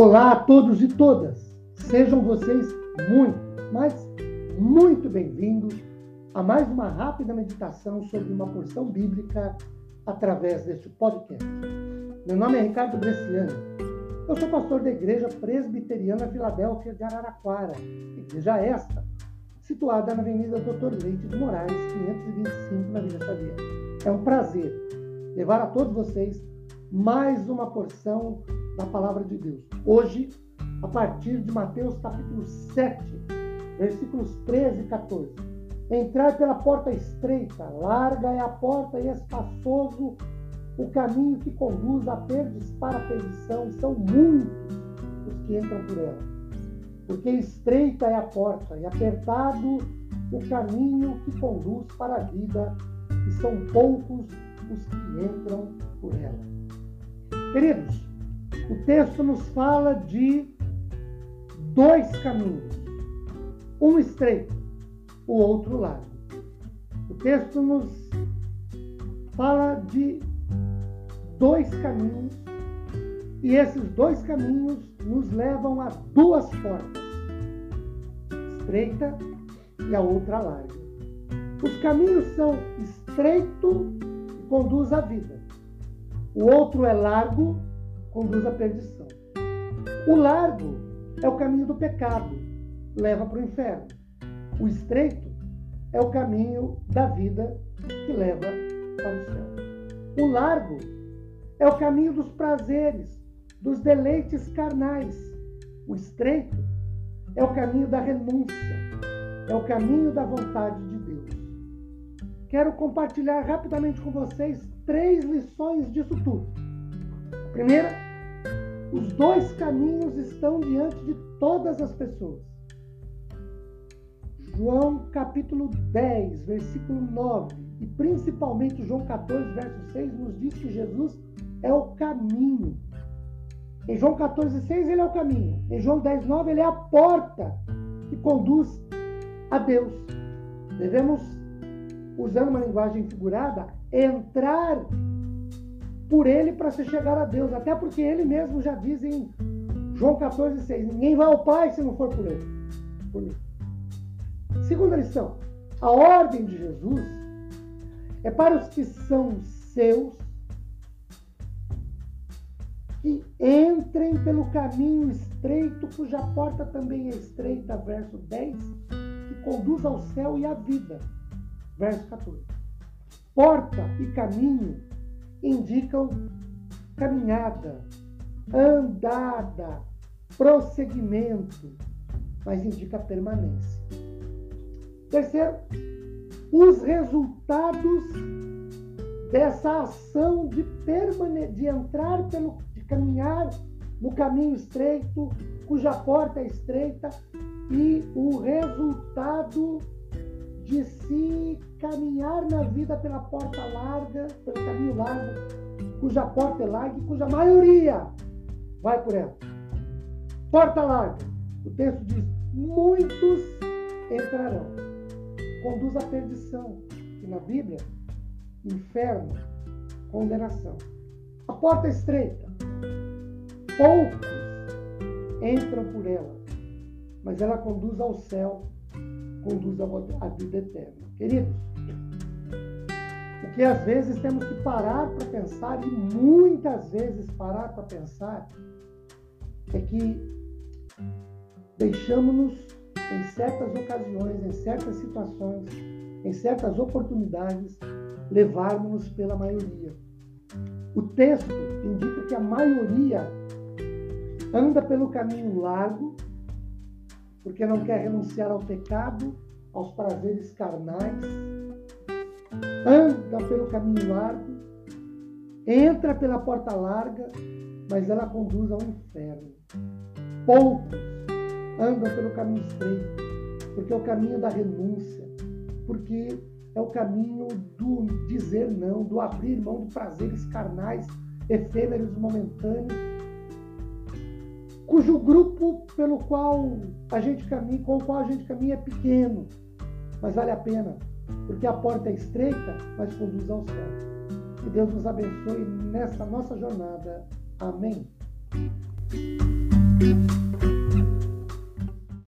Olá a todos e todas. Sejam vocês muito, mas muito bem-vindos a mais uma rápida meditação sobre uma porção bíblica através deste podcast. Meu nome é Ricardo Bresciani. Eu sou pastor da Igreja Presbiteriana Filadélfia de Araraquara, igreja esta, situada na Avenida Doutor Leite de Moraes, 525, na Vila Xavier. É um prazer levar a todos vocês mais uma porção da palavra de Deus. Hoje, a partir de Mateus capítulo 7, versículos 13 e 14. Entrar pela porta estreita, larga é a porta e espaçoso o caminho que conduz a perdes para a perdição, são muitos os que entram por ela. Porque estreita é a porta e apertado o caminho que conduz para a vida, e são poucos os que entram por ela. Queridos, o texto nos fala de dois caminhos, um estreito, o outro largo. O texto nos fala de dois caminhos e esses dois caminhos nos levam a duas portas, estreita e a outra larga. Os caminhos são estreito e conduz à vida o outro é largo, conduz à perdição. O largo é o caminho do pecado, leva para o inferno. O estreito é o caminho da vida que leva para o céu. O largo é o caminho dos prazeres, dos deleites carnais. O estreito é o caminho da renúncia, é o caminho da vontade de. Quero compartilhar rapidamente com vocês três lições disso tudo. Primeira, os dois caminhos estão diante de todas as pessoas. João capítulo 10, versículo 9, e principalmente João 14, verso 6, nos diz que Jesus é o caminho. Em João 14, 6, ele é o caminho. Em João 10, 9, ele é a porta que conduz a Deus. Devemos, usando uma linguagem figurada, entrar por ele para se chegar a Deus. Até porque ele mesmo já diz em João 14, 6: Ninguém vai ao Pai se não for por ele. Por mim. Segunda lição: a ordem de Jesus é para os que são seus que entrem pelo caminho estreito, cuja porta também é estreita, verso 10, que conduz ao céu e à vida, verso 14. Porta e caminho indicam caminhada, andada, prosseguimento, mas indica permanência. Terceiro, os resultados dessa ação de permane de entrar pelo de caminhar no caminho estreito, cuja porta é estreita, e o resultado de se caminhar na vida pela porta larga, pelo caminho largo, cuja porta é larga e cuja maioria vai por ela. Porta larga. O texto diz: muitos entrarão. Conduz à perdição. E na Bíblia, inferno, condenação. A porta é estreita. Poucos entram por ela, mas ela conduz ao céu conduz à vida eterna. Queridos, o que às vezes temos que parar para pensar, e muitas vezes parar para pensar, é que deixamos-nos em certas ocasiões, em certas situações, em certas oportunidades, levarmos pela maioria. O texto indica que a maioria anda pelo caminho largo porque não quer renunciar ao pecado, aos prazeres carnais, anda pelo caminho largo, entra pela porta larga, mas ela conduz ao inferno. Poucos andam pelo caminho estreito, porque é o caminho da renúncia, porque é o caminho do dizer não, do abrir mão de prazeres carnais, efêmeros, momentâneos, cujo grupo pelo qual a gente caminha, com o qual a gente caminha é pequeno, mas vale a pena, porque a porta é estreita, mas conduz ao céu. Que Deus nos abençoe nessa nossa jornada. Amém.